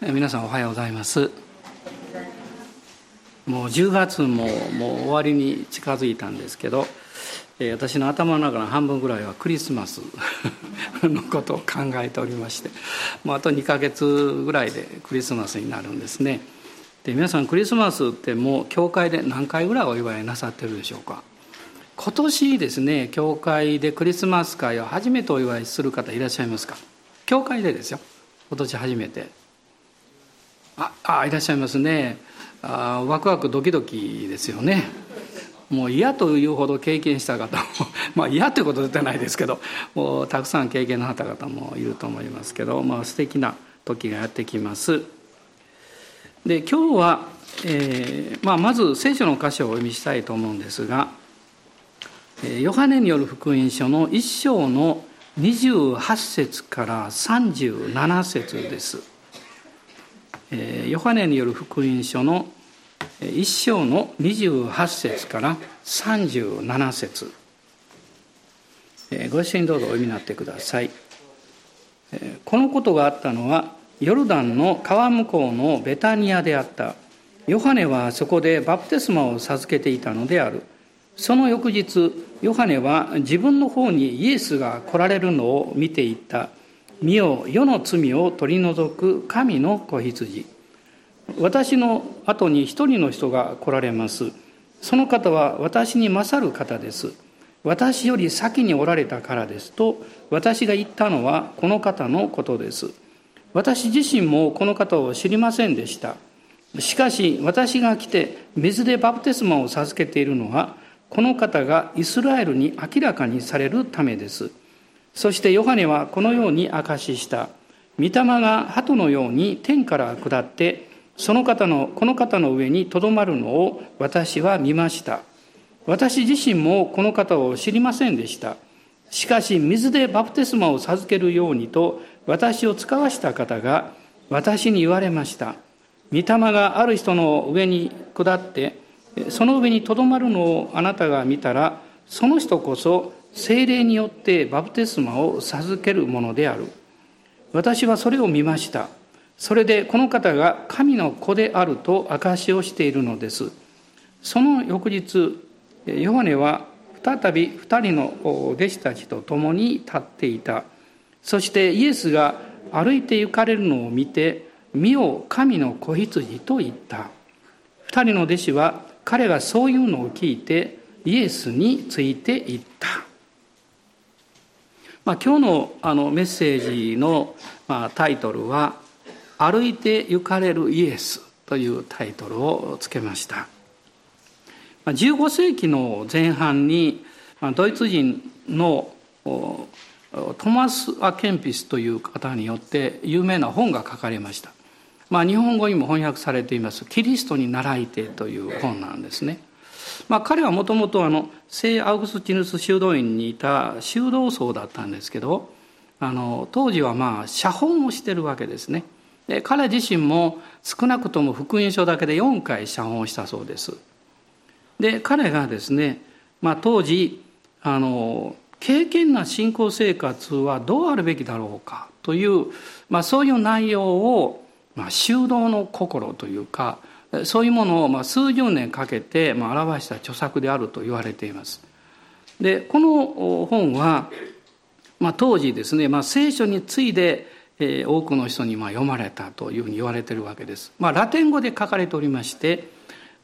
皆さんおはようございます。もう10月ももう終わりに近づいたんですけど私の頭の中の半分ぐらいはクリスマス のことを考えておりましてもうあと2ヶ月ぐらいでクリスマスになるんですね。で皆さんクリスマスってもう教会で何回ぐらいお祝いなさってるでしょうか？今年ですね教会でクリスマス会を初めてお祝いする方いらっしゃいますか？教会でですよ。今年初めて。ああいらっしゃいますね。あワクワクドキドキですよね。もう嫌というほど経験した方も まあ嫌ということじゃないですけどもうたくさん経験のあった方もいると思いますけど、まあ素敵な時がやってきます。で今日は、えーまあ、まず聖書の箇所をお読みしたいと思うんですがヨハネによる福音書の一章の28節から37節です。ヨハネによる福音書の1章の28節から37節。ご一緒にどうぞお読みになってください。このことがあったのはヨルダンの川向こうのベタニアであった。ヨハネはそこでバプテスマを授けていたのである。その翌日ヨハネは自分の方にイエスが来られるのを見ていった。見よ世の罪を取り除く神の子羊。私の後に一人の人が来られます。その方は私に勝る方です。私より先におられたからです。と私が言ったのはこの方のことです。私自身もこの方を知りませんでした。しかし私が来て水でバプテスマを授けているのはこの方がイスラエルに明らかにされるためです。そしてヨハネはこのように証しした。御霊が鳩のように天から下って、その方の、この方の上にとどまるのを私は見ました。私自身もこの方を知りませんでした。しかし、水でバプテスマを授けるようにと、私を使わした方が、私に言われました。御霊がある人の上に下って、その上にとどまるのをあなたが見たら、その人こそ精霊によってバプテスマを授けるものである。私はそれを見ました。それでこの方が神の子であると証しをしているのです。その翌日、ヨハネは再び二人の弟子たちと共に立っていた。そしてイエスが歩いて行かれるのを見て、見よ神の子羊と言った。二人の弟子は彼がそういうのを聞いてイエスについていった。まあ、今日のあのメッセージの、まあ、タイトルは「歩いて行かれるイエス」というタイトルをつけました。15世紀の前半にドイツ人のトマス・アケンピスという方によって有名な本が書かれました。まあ、日本語にも翻訳されています「キリストに習いて」という本なんですね。まあ、彼はもともと聖アウグスチヌス修道院にいた修道僧だったんですけどあの当時はまあ写本をしてるわけですね。で彼自身も少なくとも福音書だけで4回写本をしたそうです。で彼がですね、まあ、当時あの敬虔な信仰生活はどうあるべきだろうかという、まあ、そういう内容を、まあ、修道の心というかそういうものをまあ数十年かけてまあ表した著作であると言われています。でこの本は、まあ、当時ですね、まあ、聖書に次いで、え多くの人にまあ読まれたというふうに言われているわけです。まあ、ラテン語で書かれておりまして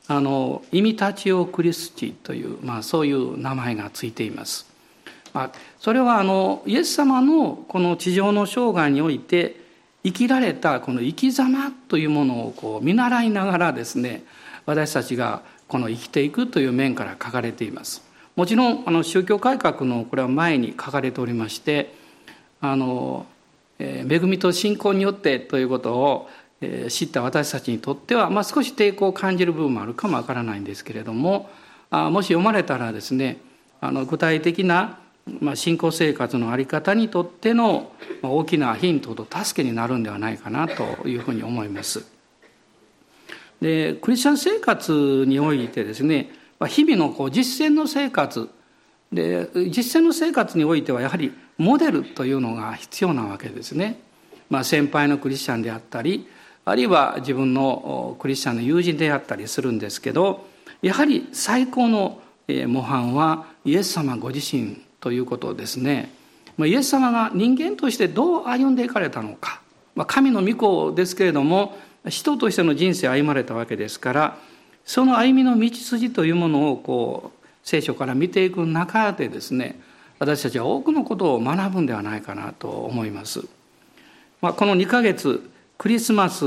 あのイミタチオ・クリスチという、まあ、そういう名前がついています。まあ、それはあのイエス様のこの地上の生涯において生きられたこの生き様というものをこう見習いながらですね私たちがこの生きていくという面から書かれています。もちろんあの宗教改革のこれは前に書かれておりましてあの、えー、恵みと信仰によってということを、えー、知った私たちにとっては、まあ、少し抵抗を感じる部分もあるかもわからないんですけれどもあもし読まれたらですねあの具体的なまあ、信仰生活の在り方にとっての大きなヒントと助けになるんではないかなというふうに思います。でクリスチャン生活においてですね日々のこう実践の生活で実践の生活においてはやはりモデルというのが必要なわけですね。まあ、先輩のクリスチャンであったりあるいは自分のクリスチャンの友人であったりするんですけどやはり最高の模範はイエス様ご自身ということですねイエス様が人間としてどう歩んでいかれたのか神の御子ですけれども人としての人生を歩まれたわけですからその歩みの道筋というものをこう聖書から見ていく中でですね私たちは多くのことを学ぶんではないかなと思います。まあ、この2ヶ月クリスマス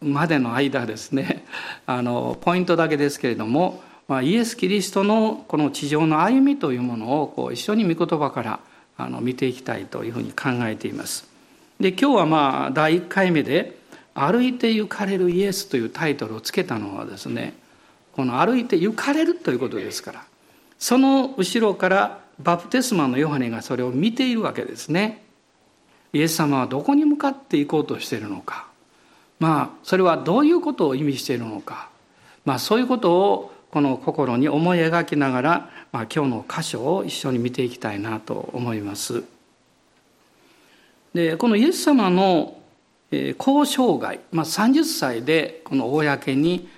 までの間ですねあのポイントだけですけれども、まあ、イエス・キリストのこの地上の歩みというものをこう一緒に御言葉からあの見ていきたいというふうに考えています。で今日はまあ第1回目で「歩いて行かれるイエス」というタイトルをつけたのはですねこの歩いて行かれるということですからその後ろからバプテスマのヨハネがそれを見ているわけですね。イエス様はどこに向かっていこうとしているのかまあそれはどういうことを意味しているのかまあそういうことをこの心に思い描きながら、まあ、今日の箇所を一緒に見ていきたいなと思います。でこのイエス様の交渉外、まあ、30歳でこの公に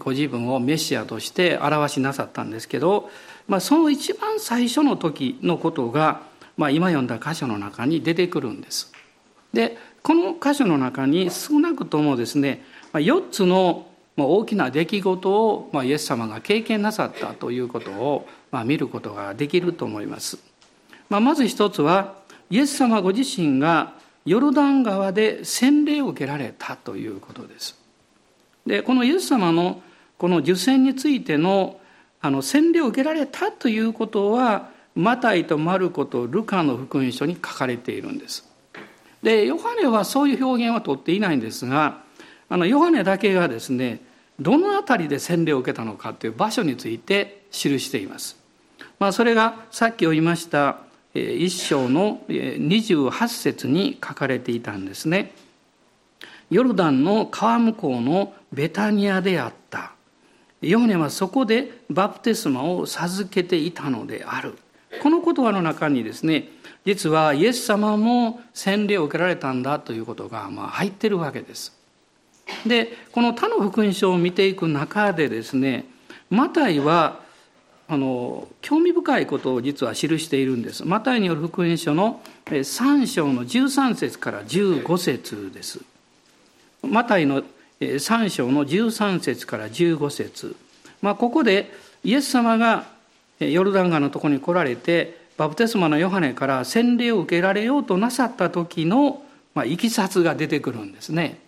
ご自分をメシアとして表しなさったんですけど、まあ、その一番最初の時のことがまあ、今読んだ箇所の中に出てくるんです。でこの箇所の中に少なくともですね4つの大きな出来事をイエス様が経験なさったということを見ることができると思います。まず一つはイエス様ご自身がヨルダン川で洗礼を受けられたということです。でこのイエス様のこの受洗についてのあの洗礼を受けられたということはマタイとマルコとルカの福音書に書かれているんです。でヨハネはそういう表現は取っていないんですがあのヨハネだけがですねどの辺りで洗礼を受けたのかという場所について記しています。まあ、それがさっき言いました一章の28節に書かれていたんですね。ヨルダンの川向こうのベタニアであった。ヨハネはそこでバプテスマを授けていたのである。この言葉の中にですね実はイエス様も洗礼を受けられたんだということがまあ入ってるわけです。でこの他の福音書を見ていく中でですねマタイはあの興味深いことを実は記しているんです。マタイによる福音書の3章の13節から15節です。マタイの3章の13節から15節まあここでイエス様がヨルダン川のとこに来られてバプテスマのヨハネから洗礼を受けられようとなさった時の、まあ、いきさつが出てくるんですね。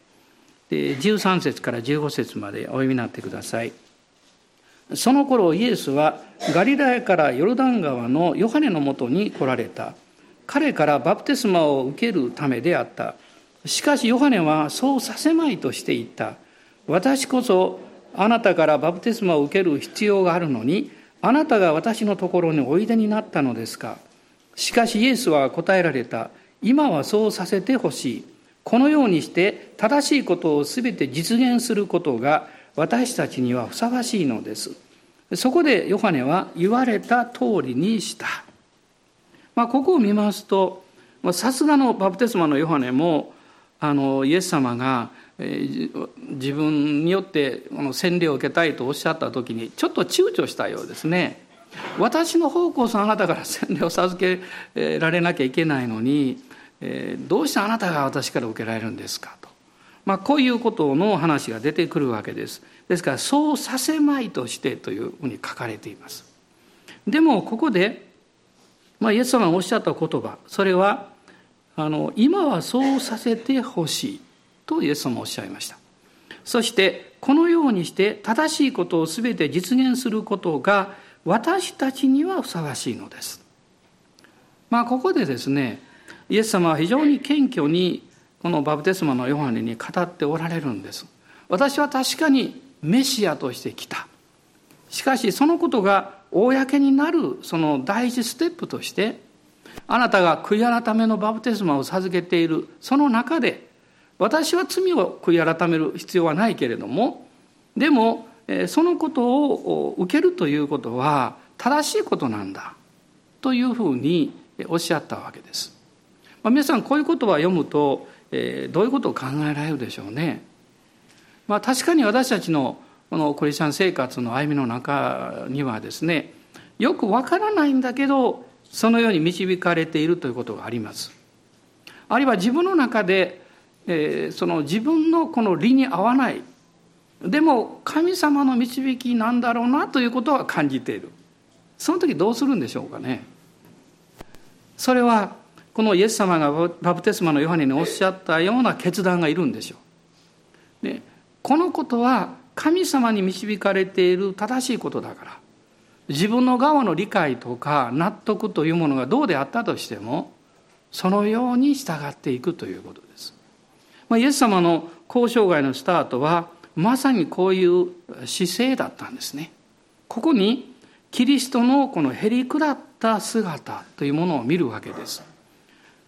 13節から15節までお読みになってください。その頃イエスはガリラヤからヨルダン川のヨハネのもとに来られた。彼からバプテスマを受けるためであった。しかしヨハネはそうさせまいとして言った。私こそあなたからバプテスマを受ける必要があるのにあなたが私のところにおいでになったのですかしかしイエスは答えられた。今はそうさせてほしい。このようにして正しいことをすべて実現することが私たちにはふさわしいのです。そこでヨハネは言われた通りにした。まあ、ここを見ますと、さすがのバプテスマのヨハネも、あの、イエス様が自分によってこの洗礼を受けたいとおっしゃった時にちょっと躊躇したようですね。私の方こそあなたから洗礼を授けられなきゃいけないのにどうしてあなたが私から受けられるんですかと、まあ、こういうことの話が出てくるわけです。ですからそうさせまいとしてというふうに書かれています。でもここで、まあ、イエス様がおっしゃった言葉それはあの今はそうさせてほしいとイエス様おっしゃいました。そしてこのようにして正しいことを全て実現することが私たちにはふさわしいのです。まあここでですねイエス様は非常に謙虚にこのバプテスマのヨハネに語っておられるんです。私は確かにメシアとして来た。しかしそのことが公になるその第一ステップとしてあなたが悔い改めのバプテスマを授けているその中で私は罪を悔い改める必要はないけれどもでもそのことを受けるということは正しいことなんだというふうにおっしゃったわけです。まあ、皆さんこういう言葉を読むと、えー、どういうことを考えられるでしょうね。まあ、確かに私たちのこのクリスチャン生活の歩みの中にはですねよくわからないんだけどそのように導かれているということがあります。あるいは自分の中で、えー、その自分のこの理に合わないでも神様の導きなんだろうなということは感じているその時どうするんでしょうかねそれはこのイエス様がバプテスマのヨハネにおっしゃったような決断がいるんでしょう。でこのことは神様に導かれている正しいことだから自分の側の理解とか納得というものがどうであったとしてもそのように従っていくということです。まあ、イエス様の交渉外のスタートはまさにこういう姿勢だったんですね。ここにキリストのこのへりくだった姿というものを見るわけです。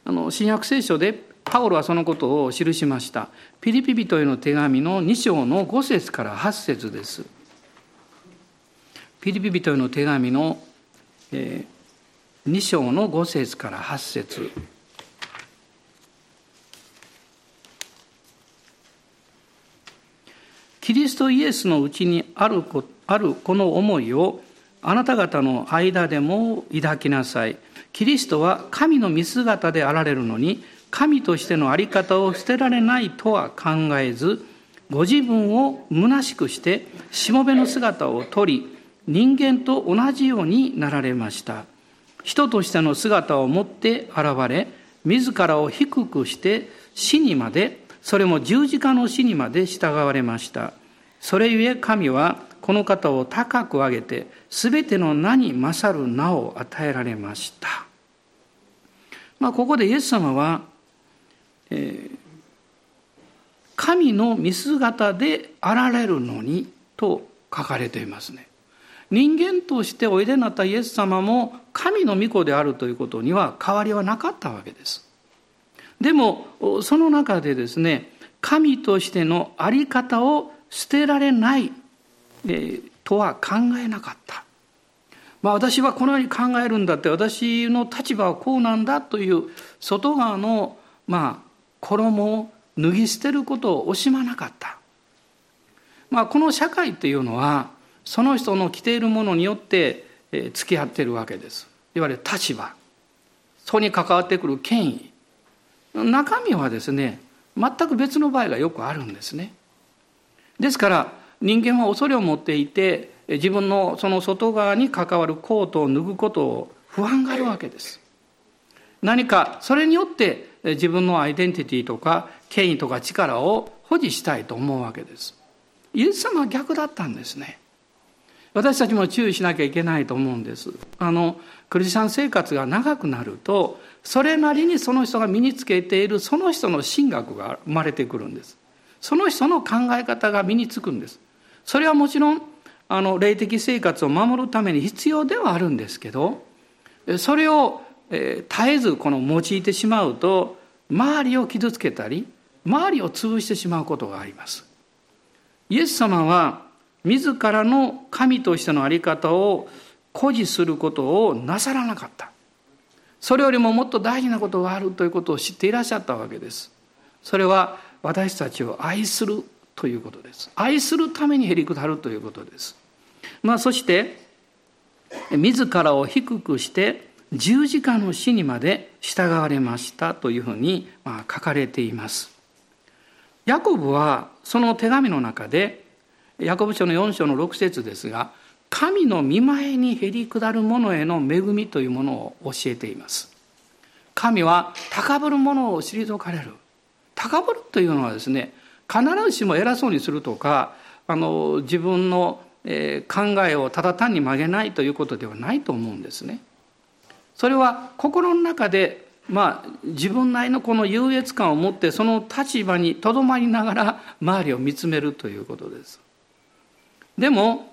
あの新約聖書でパウロはそのことを記しました。ピリピ人への手紙の2章の5節から8節です。ピリピ人への手紙の、えー、2章の5節から8節キリストイエスのうちにあるこあるこの思いをあなた方の間でも抱きなさい。キリストは神の見姿であられるのに神としての在り方を捨てられないとは考えずご自分を虚しくしてしもべの姿をとり人間と同じようになられました人としての姿を持って現れ自らを低くして死にまでそれも十字架の死にまで従われましたそれゆえ神はこの方を高く上げて全ての名に勝る名を与えられました。まあ、ここでイエス様は、えー、神の見姿であられるのにと書かれていますね。人間としておいでになったイエス様も神の御子であるということには変わりはなかったわけです。でもその中でですね神としての在り方を捨てられないとは考えなかった。まあ、私はこのように考えるんだって私の立場はこうなんだという外側のまあ衣を脱ぎ捨てることを惜しまなかった。まあ、この社会っていうのはその人の着ているものによって付き合っているわけです。いわゆる立場そこに関わってくる権威中身はですね全く別の場合がよくあるんですね。ですから人間は恐れを持っていて自分のその外側に関わるコートを脱ぐことを不安があるわけです。何かそれによって自分のアイデンティティとか権威とか力を保持したいと思うわけです。イエス様は逆だったんですね。私たちも注意しなきゃいけないと思うんです。あの、クリスチャン生活が長くなると、それなりにその人が身につけているその人の神学が生まれてくるんです。その人の考え方が身につくんです。それはもちろんあの霊的生活を守るために必要ではあるんですけどそれを絶えずこの用いてしまうと周りを傷つけたり周りを潰してしまうことがあります。イエス様は自らの神としての在り方を誇示することをなさらなかった。それよりももっと大事なことがあるということを知っていらっしゃったわけです。それは私たちを愛するということです。愛するためにへりくだるということです。まあ、そして、自らを低くして十字架の死にまで従われましたというふうにまあ書かれています。ヤコブはその手紙の中で、ヤコブ書の4章の6節ですが、神の見前にへりくだる者への恵みというものを教えています。神は高ぶる者を退かれる。高ぶるというのはですね、必ずしも偉そうにするとかあの自分の、考えをただ単に曲げないということではないと思うんですね。それは心の中でまあ自分なりのこの優越感を持ってその立場にとどまりながら周りを見つめるということです。でも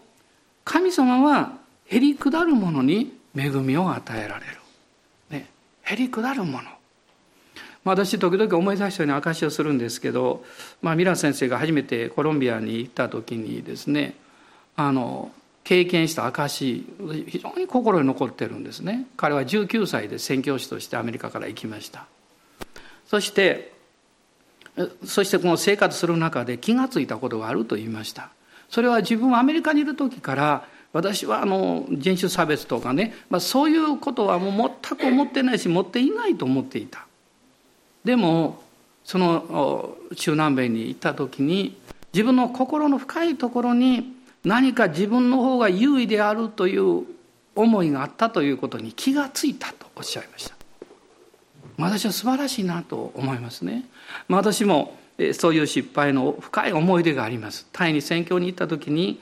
神様はへりくだる者に恵みを与えられる。ね、へりくだる者。まあ、私時々思い出したように証をするんですけど、まあ、ミラー先生が初めてコロンビアに行った時にですねあの経験した証非常に心に残ってるんですね。彼は19歳で宣教師としてアメリカから行きました。そしてそしてこの生活する中で気がついたことがあると言いました。それは自分はアメリカにいる時から私はあの人種差別とかね、まあ、そういうことはもう全く思ってないし持っていないと思っていた。でもその中南米に行った時に自分の心の深いところに何か自分の方が優位であるという思いがあったということに気がついたとおっしゃいました。私は素晴らしいなと思いますね。私もそういう失敗の深い思い出があります。タイに宣教に行った時に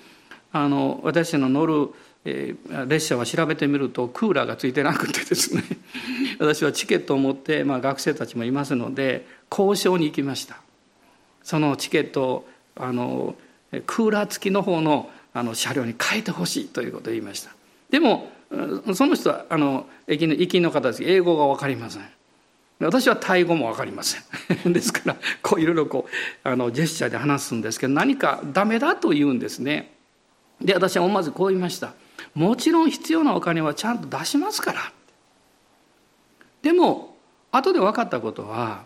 あの私の乗る、えー、列車は調べてみるとクーラーがついてなくてですね。私はチケットを持って、まあ、学生たちもいますので交渉に行きました。そのチケットをあのクーラー付きの方のあの車両に変えてほしいということを言いました。でもその人はあの駅の駅の方です英語が分かりません。私はタイ語も分かりません。ですからこういろいろこうあのジェスチャーで話すんですけど何かダメだと言うんですね。で私は思わずこう言いました。もちろん必要なお金はちゃんと出しますからでも後で分かったことは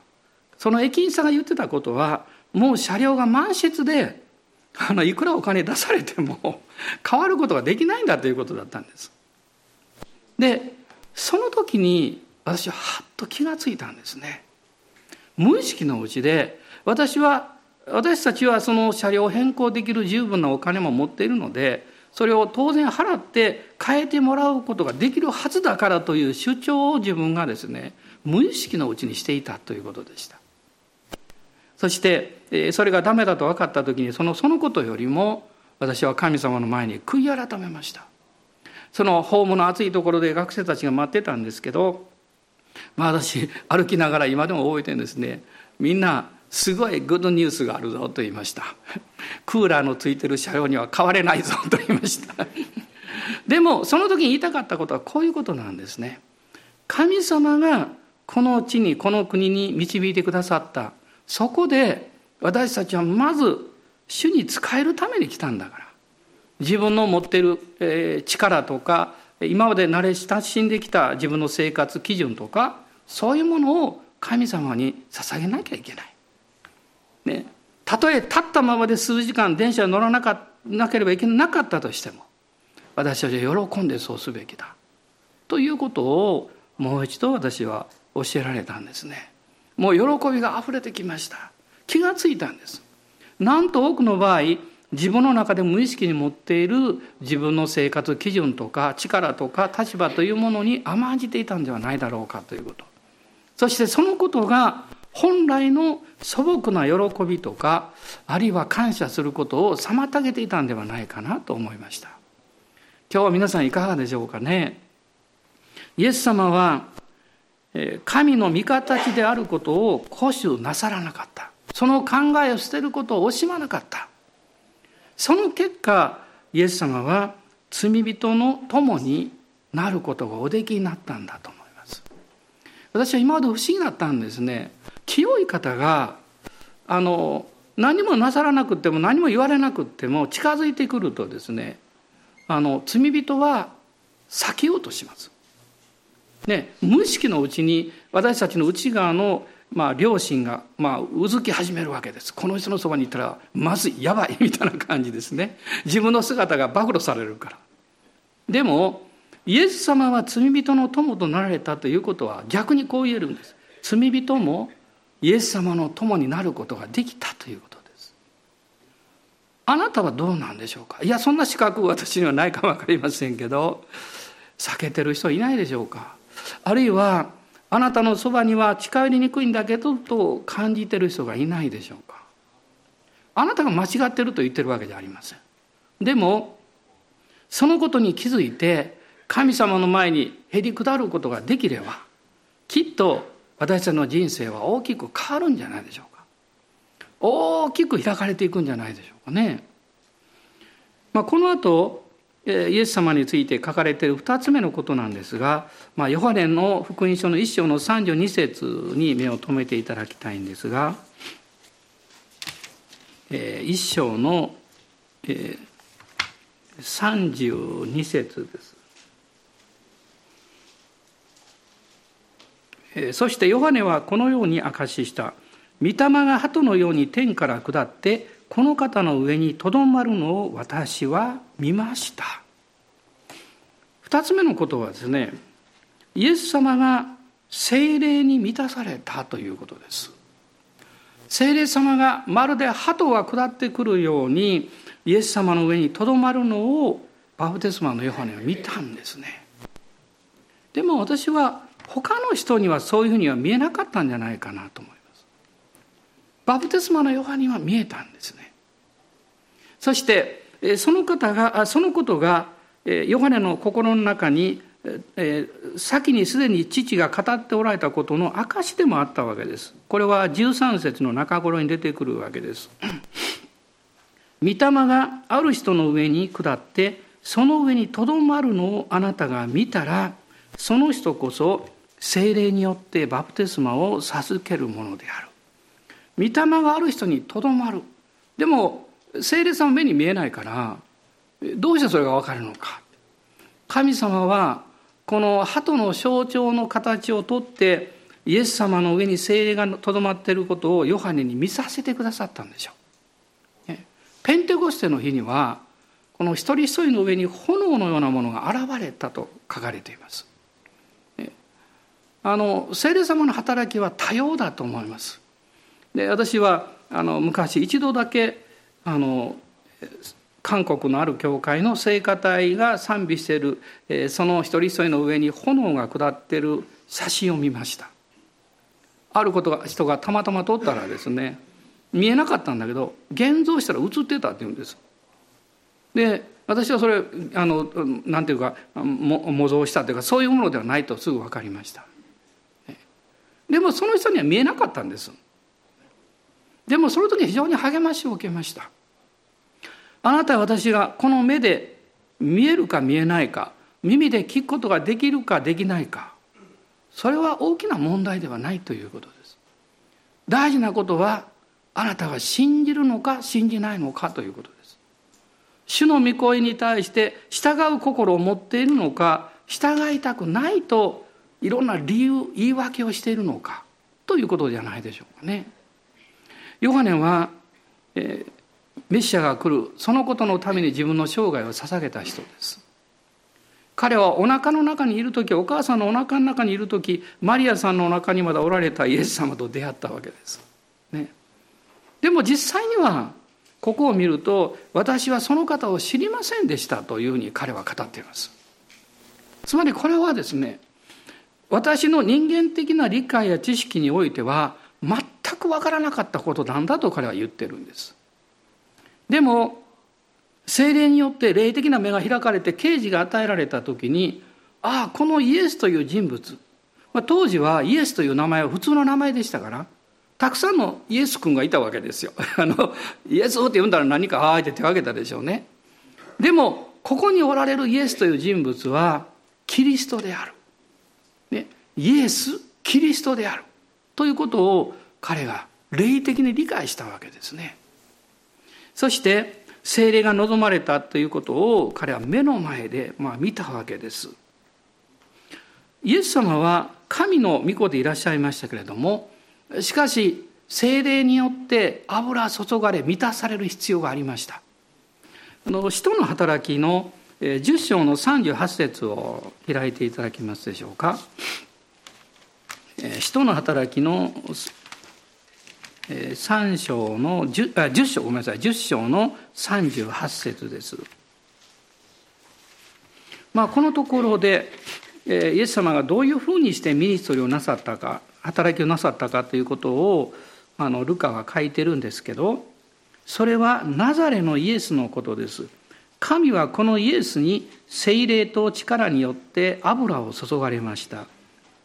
その駅員さんが言ってたことはもう車両が満室であのいくらお金出されても 変わることができないんだということだったんです。でその時に私ははっと気がついたんですね。無意識のうちで私は私たちはその車両を変更できる十分なお金も持っているのでそれを当然払って変えてもらうことができるはずだからという主張を自分がですね無意識のうちにしていたということでした。そしてそれがダメだと分かった時にそのそのことよりも私は神様の前に悔い改めましたそのホームの暑いところで学生たちが待ってたんですけど、まあ、私歩きながら今でも覚えてるんですねみんなすごいグッドニュースがあるぞと言いました。クーラーのついてる車両には変われないぞと言いました。でもその時に言いたかったことはこういうことなんですね。神様がこの地にこの国に導いてくださった。そこで私たちはまず主に仕えるために来たんだから。自分の持っている力とか今まで慣れ親しんできた自分の生活基準とかそういうものを神様に捧げなきゃいけない。ね、たとえ立ったままで数時間電車に乗らなかなければいけなかったとしても私たちは喜んでそうすべきだということをもう一度私は教えられたんですね。もう喜びが溢れてきました。気がついたんです。なんと多くの場合自分の中で無意識に持っている自分の生活基準とか力とか立場というものに甘んじていたんではないだろうかということ。そしてそのことが本来の素朴な喜びとかあるいは感謝することを妨げていたんではないかなと思いました。今日は皆さんいかがでしょうかね？イエス様は神の味方であることを固守なさらなかった。その考えを捨てることを惜しまなかった。その結果イエス様は罪人の友になることがおできになったんだと思います。私は今まで不思議だったんですね。清い方があの何もなさらなくても何も言われなくても近づいてくるとですねあの罪人は避けようとしますね、無意識のうちに私たちの内側のまあ、両親が、まあ、うずき始めるわけです。この人のそばにいたら、まずい、やばい、みたいな感じですね。自分の姿が暴露されるから。でも、イエス様は罪人の友となられたということは、逆にこう言えるんです。罪人もイエス様の友になることができたということです。あなたはどうなんでしょうか？いや、そんな資格私にはないかもわかりませんけど、避けてる人いないでしょうか？あるいはあなたのそばには近寄りにくいんだけどと感じてる人がいないでしょうか？あなたが間違ってると言ってるわけじゃありません。でもそのことに気づいて神様の前にへり下ることができればきっと私たちの人生は大きく変わるんじゃないでしょうか大きく開かれていくんじゃないでしょうかね、まあ、この後イエス様について書かれている2つ目のことなんですが、まあ、ヨハネの福音書の1章の32節に目を留めていただきたいんですが、え1章の、え32節です。そしてヨハネはこのように証しした。御霊が鳩のように天から下ってこの方の上にとどまるのを私は見ました。二つ目のことはですねイエス様が精霊に満たされたということです。精霊様がまるで鳩が下ってくるようにイエス様の上にとどまるのをバプテスマのヨハネは見たんですね。でも私は他の人にはそういうふうには見えなかったんじゃないかなと思います。バプテスマのヨハネは見えたんですね。そしてその方がそのことがヨハネの心の中に先にすでに父が語っておられたことの証でもあったわけです。これは13節の中頃に出てくるわけです。御霊がある人の上に下ってその上にとどまるのをあなたが見たらその人こそ精霊によってバプテスマを授けるものである御霊がある人にとどまるでも精霊さんは目に見えないからどうしてそれが分かるのか神様はこの鳩の象徴の形をとってイエス様の上に精霊がとどまっていることをヨハネに見させてくださったんでしょう。ペンテコステの日にはこの一人一人の上に炎のようなものが現れたと書かれています。あの聖霊様の働きは多様だと思います。で私はあの昔一度だけあの韓国のある教会の聖歌隊が賛美している、えその一人一人の上に炎が下っている写真を見ました。あることが人がたまたま撮ったらですね見えなかったんだけど現像したら映ってたって言うんです。で私はそれあのなんていうか模造したというかそういうものではないとすぐ分かりました。でもその人には見えなかったんです。でもその時非常に励ましを受けました。あなたは私がこの目で見えるか見えないか耳で聞くことができるかできないかそれは大きな問題ではないということです。大事なことはあなたが信じるのか信じないのかということです。主の御声に対して従う心を持っているのか従いたくないといろんな理由言い訳をしているのかということじゃないでしょうかね。ヨハネは、えー、メシアが来るそのことのために自分の生涯を捧げた人です。彼はお腹の中にいる時お母さんのお腹の中にいる時マリアさんのお腹にまだおられたイエス様と出会ったわけです。ね、でも実際にはここを見ると私はその方を知りませんでしたというふうに彼は語っています。つまりこれはですね私の人間的な理解や知識においては全く分からなかったことなんだと彼は言ってるんです。でも精霊によって霊的な目が開かれて啓示が与えられた時にああこのイエスという人物、まあ、当時はイエスという名前は普通の名前でしたからたくさんのイエス君がいたわけですよ。あのイエスって呼んだら何かああって手を挙げたでしょうね。でもここにおられるイエスという人物はキリストである。ね、イエス・キリストであるということを彼が霊的に理解したわけですね。そして精霊が望まれたということを彼は目の前でまあ見たわけです。イエス様は神の御子でいらっしゃいましたけれどもしかし精霊によって油注がれ満たされる必要がありました。あの使徒の働きの10章の38節を開いていただけますでしょうか。使徒の働きの3章の 10, あ10章ごめんなさい10章の38節です。まあ、このところでイエス様がどういうふうにしてミニストリーをなさったか働きをなさったかということをあのルカは書いてるんですけどそれはナザレのイエスのことです。神はこのイエスに精霊と力によって油を注がれました。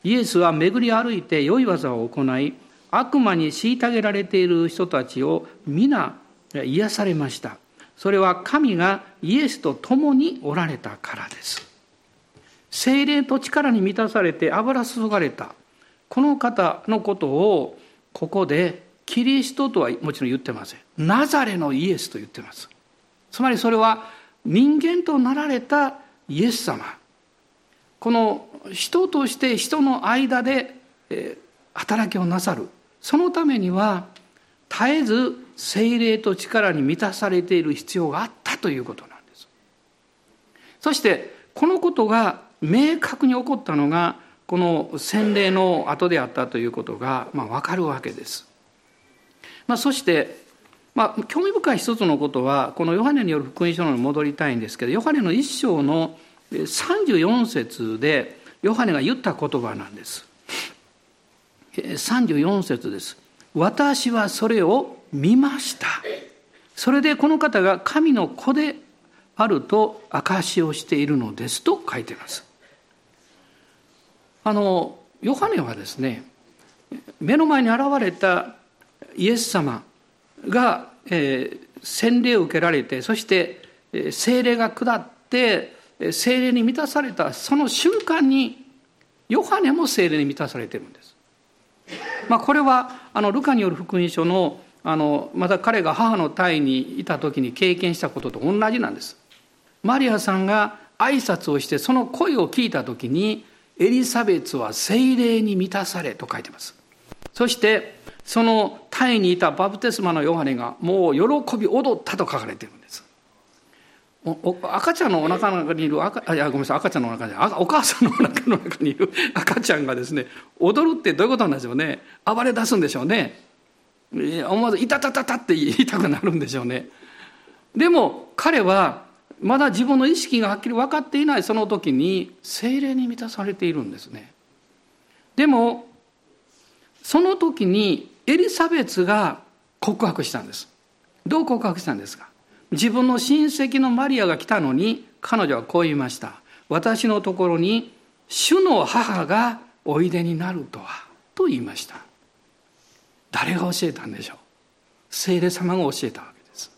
イエスは巡り歩いて良い技を行い悪魔に虐げられている人たちを皆癒されました。それは神がイエスと共におられたからです。精霊と力に満たされて油注がれた。この方のことをここでキリストとはもちろん言ってません。ナザレのイエスと言ってます。つまりそれは人間となられたイエス様この人として人の間で働きをなさるそのためには絶えず精霊と力に満たされている必要があったということなんです。そしてこのことが明確に起こったのがこの洗礼の後であったということがまあ分かるわけです。まあ、そしてまあ、興味深い一つのことはこのヨハネによる福音書に戻りたいんですけどヨハネの一章の34節でヨハネが言った言葉なんです。34節です。私はそれを見ました。それでこの方が神の子であると証しをしているのですと書いています。あのヨハネはですね目の前に現れたイエス様が、えー、洗礼を受けられてそして精霊が下って精霊に満たされたその瞬間にヨハネも精霊に満たされてるんです。まあ、これはあのルカによる福音書のあのまた彼が母の胎にいた時に経験したことと同じなんです。マリアさんが挨拶をしてその声を聞いた時にエリザベツは精霊に満たされと書いてます。そしてそのタイにいたバプテスマのヨハネがもう喜び踊ったと書かれてるんです。赤ちゃんのお腹の中にいる赤いやごめんなさい赤ちゃんの中にお母さんのお腹の中にいる 赤ちゃんがですね踊るってどういうことなんでしょうね。暴れ出すんでしょうね。思わず「いたたたた」って言いたくなるんでしょうね。でも彼はまだ自分の意識がはっきり分かっていないその時に精霊に満たされているんですね。でもその時にエリザベツが告白したんです。どう告白したんですか？自分の親戚のマリアが来たのに彼女はこう言いました。私のところに主の母がおいでになるとは。と言いました。誰が教えたんでしょう？聖霊様が教えたわけです。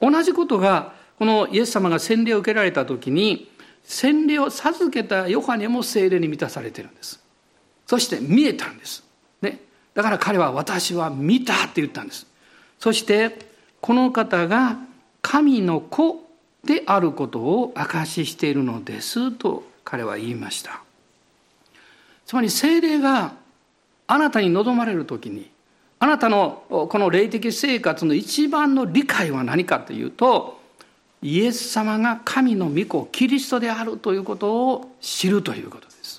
同じことがこのイエス様が洗礼を受けられた時に洗礼を授けたヨハネも聖霊に満たされてるんです。そして見えたんです。ね。だから彼は私は見たって言ったんです。そしてこの方が神の子であることを証ししているのですと彼は言いました。つまり精霊があなたに望まれる時にあなたのこの霊的生活の一番の理解は何かというとイエス様が神の御子キリストであるということを知るということです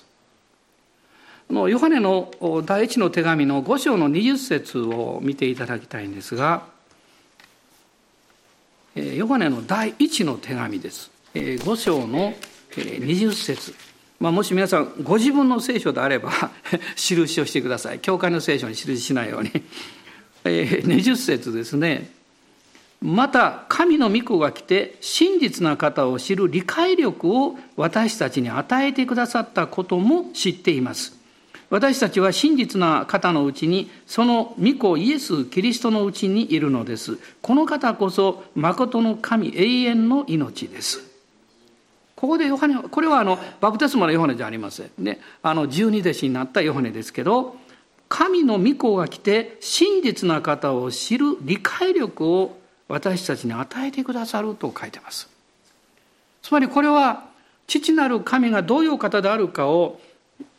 のヨハネの第一の手紙の5章の20節を見ていただきたいんですがヨハネの第一の手紙です。5章の20節。まあ、もし皆さんご自分の聖書であれば 印をしてください。教会の聖書に印しないように。20節ですね。また神の御子が来て真実な方を知る理解力を私たちに与えてくださったことも知っています。私たちは真実な方のうちにその御子イエス・キリストのうちにいるのです。この方こそ誠の神永遠の命です。ここでヨハネ、これはあのバプテスマのヨハネじゃありません。ね、あの十二弟子になったヨハネですけど、神の御子が来て真実な方を知る理解力を私たちに与えてくださると書いてます。つまりこれは父なる神がどういう方であるかを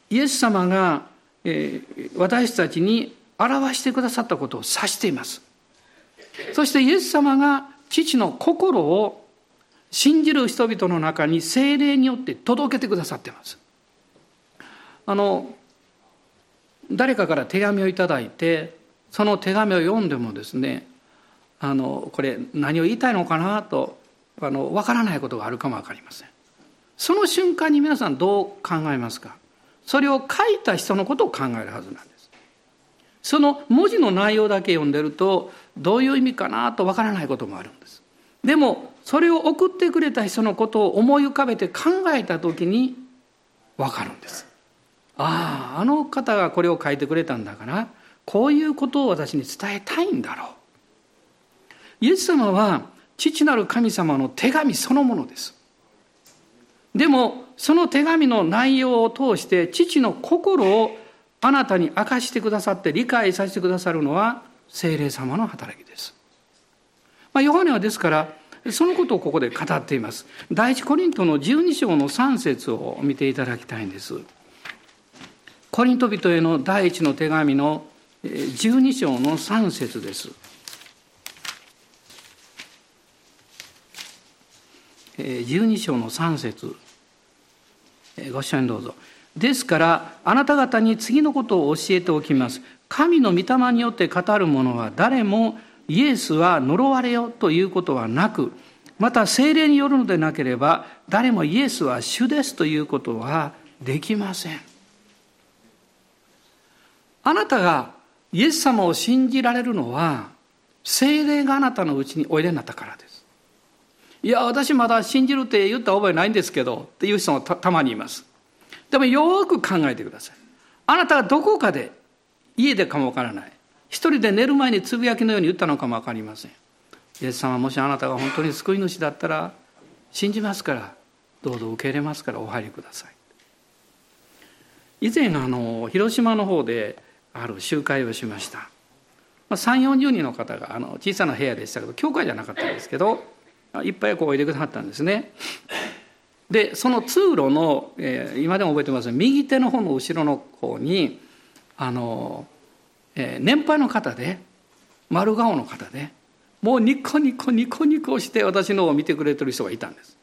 イエス様が、私たちに表してくださったことを指しています。そしてイエス様が父の心を信じる人々の中に精霊によって届けてくださっています。あの誰かから手紙をいただいてその手紙を読んでもですねあのこれ何を言いたいのかなとあの分からないことがあるかも分かりません。その瞬間に皆さんどう考えますか？それを書いた人のことを考えるはずなんです。その文字の内容だけ読んでるとどういう意味かなとわからないこともあるんです。でもそれを送ってくれた人のことを思い浮かべて考えた時にわかるんです。あああの方がこれを書いてくれたんだからこういうことを私に伝えたいんだろう。イエス様は父なる神様の手紙そのものです。でもその手紙の内容を通して父の心をあなたに明かしてくださって理解させてくださるのは精霊様の働きです。まあ、ヨハネはですからそのことをここで語っています。第一コリントの12章の3節を見ていただきたいんです。コリント人への第一の手紙の12章の3節です。12章の3節ご一緒にどうぞ。ですからあなた方に次のことを教えておきます。神の御霊によって語る者は誰もイエスは呪われよということはなくまた精霊によるのでなければ誰もイエスは主ですということはできません。あなたがイエス様を信じられるのは精霊があなたのうちにおいでになったからです。いや、私まだ信じるって言った覚えないんですけどっていう人もたまにいます。でもよく考えてください。あなたがどこかで家でかもわからない。一人で寝る前につぶやきのように言ったのかもわかりません。イエス様もしあなたが本当に救い主だったら信じますからどうぞ受け入れますからお入りください。以前あの広島の方である集会をしました。まあ、3 4 0人の方があの小さな部屋でしたけど教会じゃなかったんですけどいっぱいこうおいでくださったんですね。でその通路の、えー、今でも覚えてます右手の方の後ろの方にあの、えー、年配の方で丸顔の方でもうニコニコニコニコして私のを見てくれてる人がいたんです。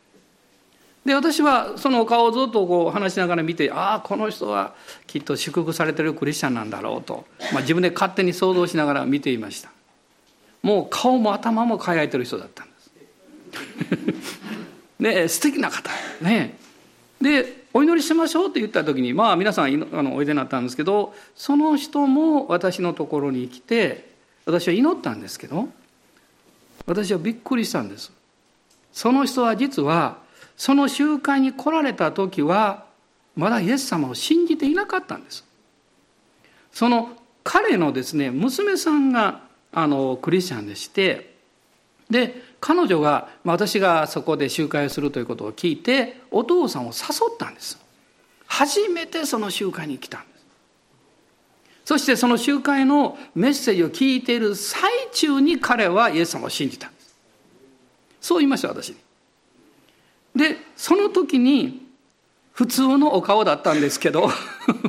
で私はその顔をずっとこう話しながら見てああこの人はきっと祝福されてるクリスチャンなんだろうと、まあ、自分で勝手に想像しながら見ていましたもう顔も頭も輝いてる人だった ね素敵な方。ね。でお祈りしましょうって言った時にまあ皆さんあのおいでになったんですけどその人も私のところに来て私は祈ったんですけど私はびっくりしたんです。その人は実はその集会に来られた時はまだイエス様を信じていなかったんです。その彼のですね娘さんがあのクリスチャンでしてで彼女が私がそこで集会をするということを聞いてお父さんを誘ったんです。初めてその集会に来たんです。そしてその集会のメッセージを聞いている最中に彼はイエス様を信じたんです。そう言いました私に。でその時に普通のお顔だったんですけど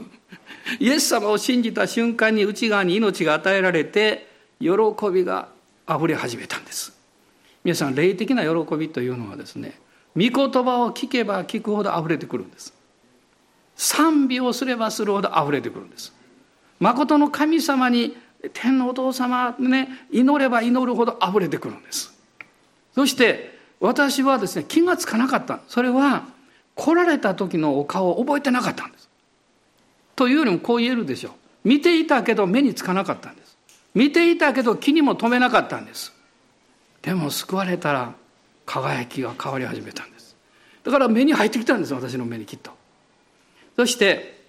イエス様を信じた瞬間に内側に命が与えられて喜びがあふれ始めたんです。皆さん霊的な喜びというのはですね御言葉を聞けば聞くほどあふれてくるんです。賛美をすればするほどあふれてくるんです。誠の神様に天のお父様ね祈れば祈るほどあふれてくるんです。そして私はですね気がつかなかったそれは来られた時のお顔を覚えてなかったんです。というよりもこう言えるでしょう。見ていたけど目につかなかったんです。見ていたけど気にも留めなかったんです。でも救われたら輝きが変わり始めたんです。だから目に入ってきたんです私の目にきっと。そして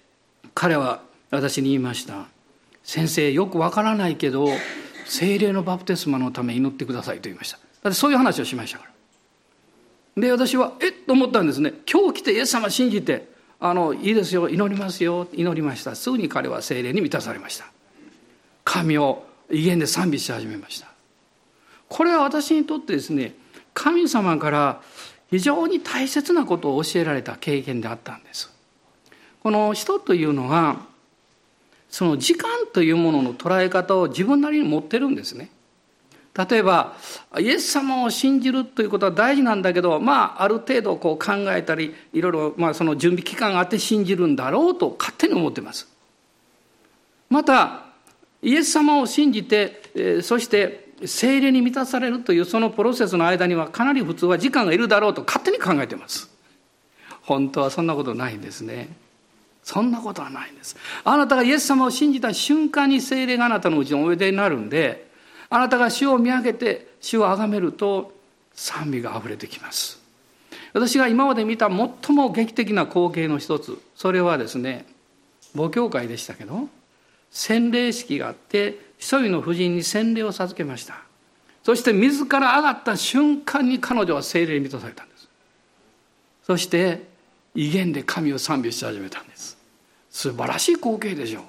彼は私に言いました。先生よくわからないけど精霊のバプテスマのため祈ってくださいと言いました。だってそういう話をしましたから。で私はえっと思ったんですね。今日来てイエス様信じてあのいいですよ祈りますよ祈りました。すぐに彼は精霊に満たされました。神を威厳で賛美し始めました。これは私にとってですね神様から非常に大切なことを教えられた経験であったんですこの人というのはその時間というものの捉え方を自分なりに持ってるんですね。例えばイエス様を信じるということは大事なんだけどまあある程度こう考えたりいろいろまあその準備期間があって信じるんだろうと勝手に思ってます。またイエス様を信じて、そして精霊に満たされるというそのプロセスの間にはかなり普通は時間がいるだろうと勝手に考えてます。本当はそんなことないんですね。そんなことはないんです。あなたがイエス様を信じた瞬間に精霊があなたのうちにおいでになるんで、あなたが主を見上げて主を崇めると賛美が溢れてきます。私が今まで見た最も劇的な光景の一つ、それはですね、母教会でしたけど、洗礼式があって、一人の婦人に洗礼を授けました。そして自ら上がった瞬間に彼女は精霊に満たされたんです。そして威厳で神を賛美し始めたんです。素晴らしい光景でしょう。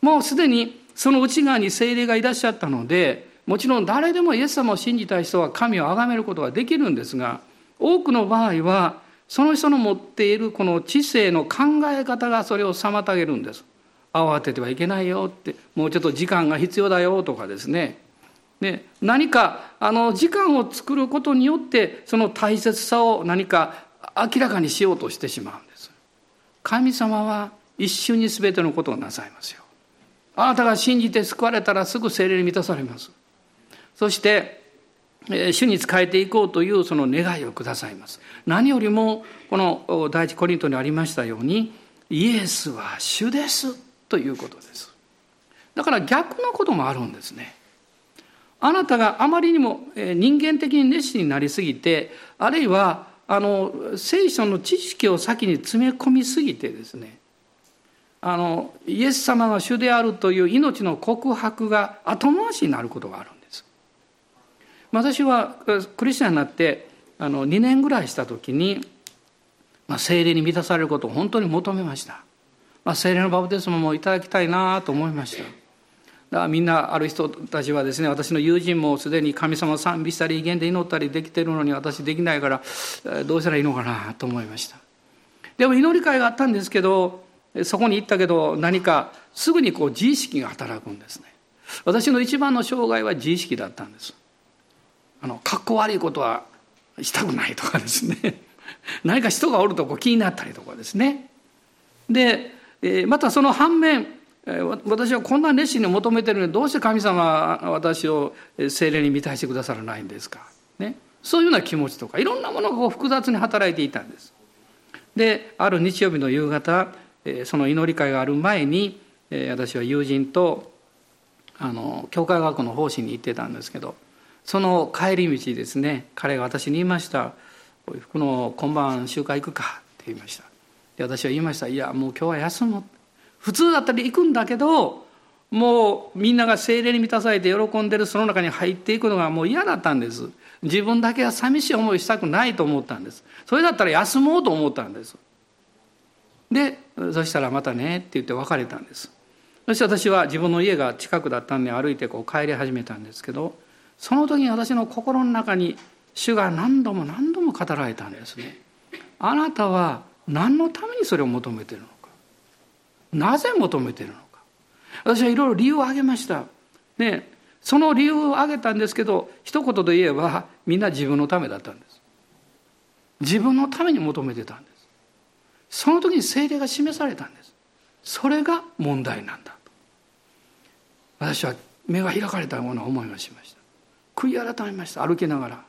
もうすでにその内側に精霊がいらっしゃったのでもちろん誰でもイエス様を信じた人は神を崇めることができるんですが多くの場合はその人の持っているこの知性の考え方がそれを妨げるんです。慌ててはいけないよってもうちょっと時間が必要だよとかですね。ね何かあの時間を作ることによってその大切さを何か明らかにしようとしてしまうんです。神様は一瞬に全てのことをなさいますよ。あなたが信じて救われたらすぐ精霊に満たされます。そして主に仕えていこうというその願いをくださいます。何よりもこの第一コリントにありましたようにイエスは主です。ということです。だから逆のこともあるんですね。あなたがあまりにも人間的に熱心になりすぎてあるいはあの聖書の知識を先に詰め込みすぎてですね。あのイエス様が主であるという命の告白が後回しになることがあるんです。私はクリスチャンになってあの2年ぐらいした時に、まあ、精霊に満たされることを本当に求めました、まあ、精霊のバプテスマもいただきたいなと思いました。だからみんなある人たちはですね私の友人もすでに神様を賛美したり威厳で祈ったりできてるのに私できないからどうしたらいいのかなと思いました。でも祈り会があったんですけどそこに行ったけど何かすぐにこう自意識が働くんですね。私の一番の障害は自意識だったんです。あのかっこ悪いことはしたくないとかですね。何か人がおるとこう気になったりとかですね。でまたその反面私はこんな熱心に求めてるのにどうして神様は私を精霊に満たしてくださらないんですか、ね、そういうような気持ちとかいろんなものがこう複雑に働いていたんです。である日曜日の夕方その祈り会がある前に私は友人とあの教会学校の奉仕に行ってたんですけどその帰り道ですね彼が私に言いました「福の今晩集会行くか」って言いました。で私は言いました「いやもう今日は休む」普通だったら行くんだけどもうみんなが精霊に満たされて喜んでるその中に入っていくのがもう嫌だったんです。自分だけは寂しい思いしたくないと思ったんです。それだったら休もうと思ったんです。でそしたらまたねって言って別れたんです。そして私は自分の家が近くだったんで歩いてこう帰り始めたんですけどその時に私の心の中に主が何度も何度も語られたんですね。あなたは何のためにそれを求めてるのか？なぜ求めてるのか？私はいろいろ理由を挙げました。ねその理由を挙げたんですけど一言で言えばみんな自分のためだったんです。自分のために求めてたんです。その時に精霊が示されたんです。それが問題なんだと。私は目が開かれたような思いがしました。悔い改めました。歩きながら。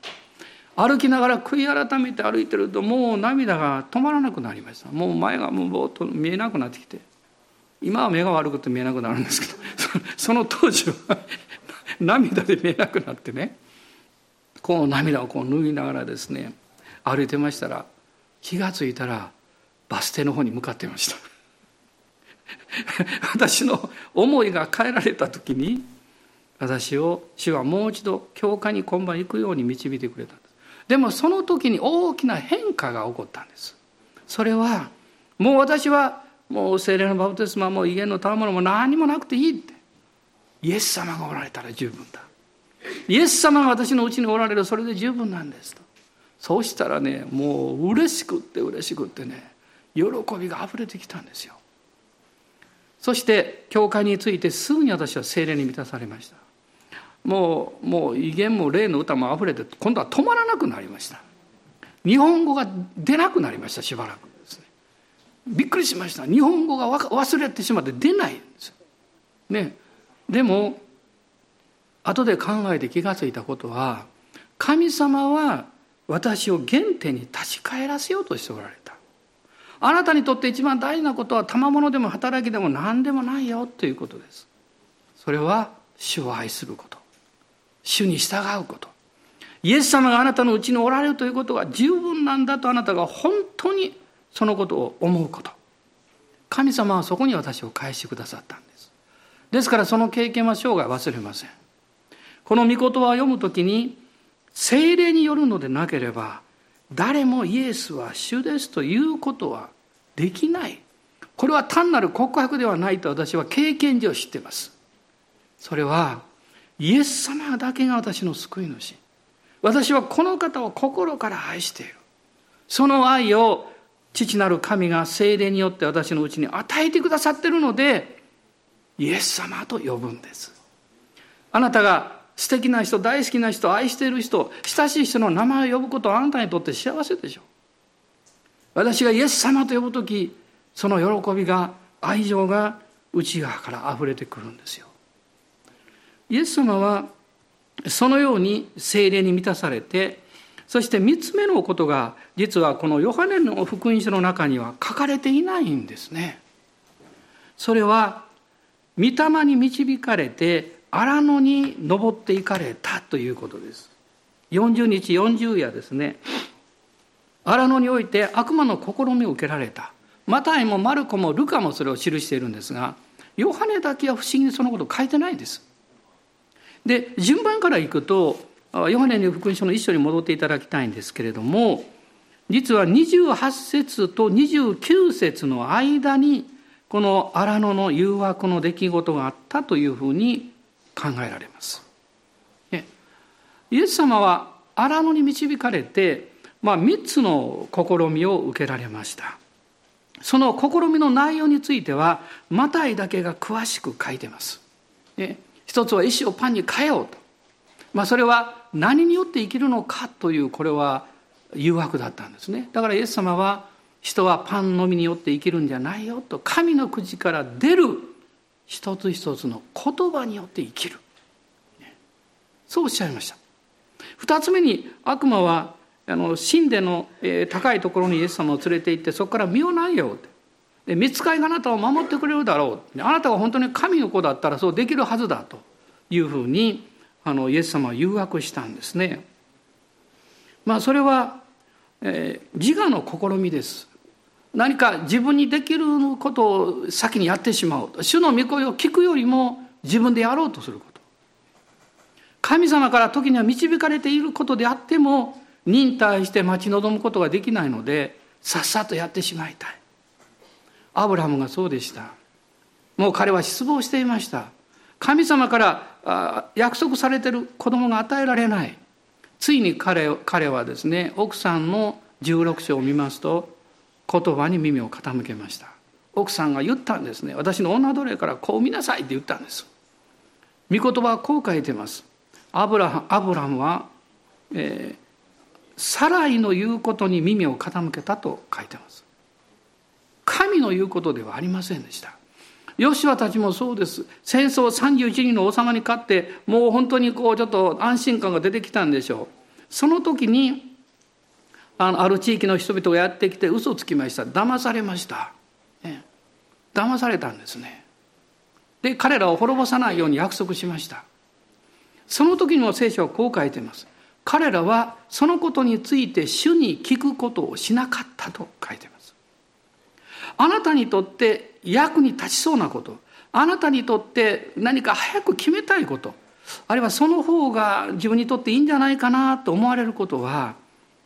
歩きながら悔い改めて歩いてるともう涙が止まらなくなりました。もう前がもうぼーっと見えなくなってきて。今は目が悪くて見えなくなるんですけど。その当時は涙で見えなくなってね。この涙をこう拭いながらですね歩いてましたら気が付いたらバス停の方に向かってました。私の思いが変えられた時に私を主はもう一度教会に今晩行くように導いてくれた。でもその時に大きな変化が起こったんです。それはもう私はもう精霊のバプテスマも威厳の賜物も何もなくていいって。イエス様がおられたら十分だ。イエス様が私のうちにおられるそれで十分なんですと。そうしたらねもう嬉しくって嬉しくってね喜びがあふれてきたんですよ。そして教会についてすぐに私は精霊に満たされました。もうもう威厳も霊の歌もあふれて今度は止まらなくなりました。日本語が出なくなりましたしばらくですね。びっくりしました。日本語が忘れてしまって出ないんです。ね。でも後で考えて気が付いたことは神様は私を原点に立ち返らせようとしておられた。あなたにとって一番大事なことは賜物でも働きでも何でもないよということです。それは主を愛すること。主に従うこと。イエス様があなたのうちにおられるということが十分なんだとあなたが本当にそのことを思うこと。神様はそこに私を返してくださったんです。ですからその経験は生涯忘れません。この御言葉を読むときに精霊によるのでなければ誰もイエスは主ですということはできない。これは単なる告白ではないと私は経験上知っています。それはイエス様だけが私の救い主。私はこの方を心から愛している。その愛を父なる神が精霊によって私のうちに与えてくださっているのでイエス様と呼ぶんです。あなたが素敵な人大好きな人愛している人親しい人の名前を呼ぶことはあなたにとって幸せでしょう。私がイエス様と呼ぶ時その喜びが愛情が内側から溢れてくるんですよ。イエス様はそのように精霊に満たされてそして3つ目のことが実はこのヨハネの福音書の中には書かれていないんですね。それは御霊に導かれて荒野に登っていかれたということです。40日40夜ですね。荒野において悪魔の試みを受けられた。マタイもマルコもルカもそれを記しているんですが、ヨハネだけは不思議にそのこと書いてないです。で、順番からいくと、ヨハネの福音書の一章に戻っていただきたいんですけれども実は28節と29節の間にこの荒野の誘惑の出来事があったというふうに考えられます。イエス様は荒野に導かれて、まあ、3つの試みを受けられました。その試みの内容についてはマタイだけが詳しく書いてます。一つは石をパンに変えようと。まあ、それは何によって生きるのかというこれは誘惑だったんですね。だからイエス様は人はパンのみによって生きるんじゃないよと。神の口から出る一つ一つの言葉によって生きる。そうおっしゃいました。二つ目に悪魔はあの神殿の、高いところにイエス様を連れて行ってそこから身をないようと。で見つかいがあなたを守ってくれるだろうあなたが本当に神の子だったらそうできるはずだというふうにあのイエス様は誘惑したんですね。まあそれは、えー、自我の試みです。何か自分にできることを先にやってしまう。主の御声を聞くよりも自分でやろうとすること。神様から時には導かれていることであっても忍耐して待ち望むことができないのでさっさとやってしまいたい。アブラハムがそうでした。もう彼は失望していました。神様から約束されてる子供が与えられない。ついに彼彼はですね奥さんの16章を見ますと言葉に耳を傾けました。奥さんが言ったんですね。私の女奴隷からこう見なさいって言ったんです。御言葉はこう書いてます。アブラアブラムは、えー、サライの言うことに耳を傾けたと書いてます。神の言うことではありませんでしたヨシュたちもそうです。戦争31人の王様に勝って、もう本当にこうちょっと安心感が出てきたんでしょう。その時に、あのある地域の人々がやってきて嘘つきました。騙されました。ね、騙されたんですね。で、彼らを滅ぼさないように約束しました。その時にも聖書はこう書いてます。彼らはそのことについて主に聞くことをしなかったと書いてます。あなたにとって役に立ちそうなこと。あなたにとって何か早く決めたいこと。あるいはその方が自分にとっていいんじゃないかなと思われることは